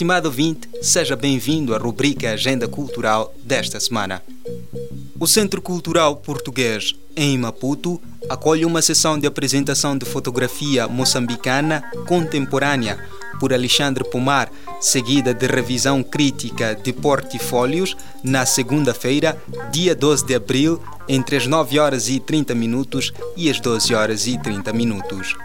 Estimado ouvinte, seja bem-vindo à rubrica Agenda Cultural desta semana. O Centro Cultural Português, em Maputo, acolhe uma sessão de apresentação de fotografia moçambicana contemporânea por Alexandre Pomar, seguida de revisão crítica de portfólios na segunda-feira, dia 12 de abril, entre as 9 horas e 30 minutos e as 12 horas e 30 minutos.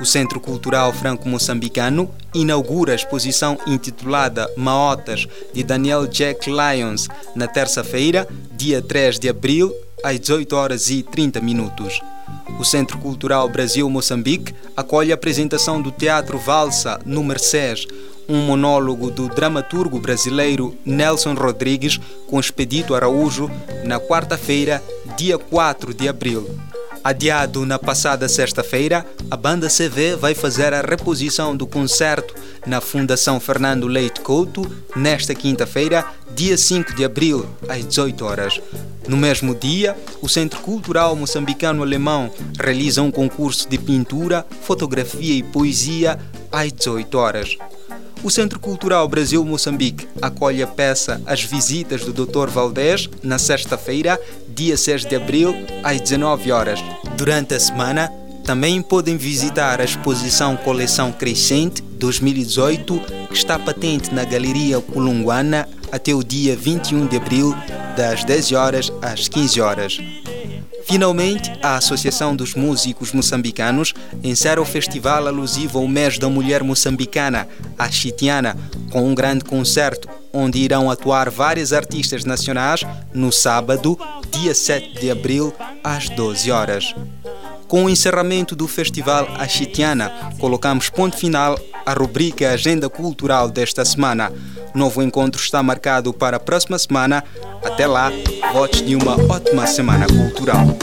O Centro Cultural Franco-Moçambicano inaugura a exposição intitulada Maotas de Daniel Jack Lyons na terça-feira, dia 3 de abril, às 18 horas e 30 minutos. O Centro Cultural Brasil-Moçambique acolhe a apresentação do Teatro Valsa no Mercés, um monólogo do dramaturgo brasileiro Nelson Rodrigues com Expedito Araújo na quarta-feira, dia 4 de abril. Adiado na passada sexta-feira, a banda CV vai fazer a reposição do concerto na Fundação Fernando Leite Couto nesta quinta-feira, dia 5 de abril, às 18 horas. No mesmo dia, o Centro Cultural Moçambicano Alemão realiza um concurso de pintura, fotografia e poesia às 18 horas. O Centro Cultural Brasil-Moçambique acolhe a peça As Visitas do Dr. Valdés na sexta-feira, dia 6 de abril, às 19 horas. Durante a semana, também podem visitar a exposição Coleção Crescente 2018, que está patente na Galeria Colunguana até o dia 21 de abril, das 10 horas às 15 horas. Finalmente, a Associação dos Músicos Moçambicanos encerra o festival alusivo ao mês da mulher moçambicana, a Chitiana, com um grande concerto, onde irão atuar várias artistas nacionais no sábado, dia 7 de abril, às 12 horas. Com o encerramento do Festival Achitiana, colocamos ponto final à rubrica Agenda Cultural desta semana. Novo encontro está marcado para a próxima semana. Até lá, votos de uma ótima semana cultural.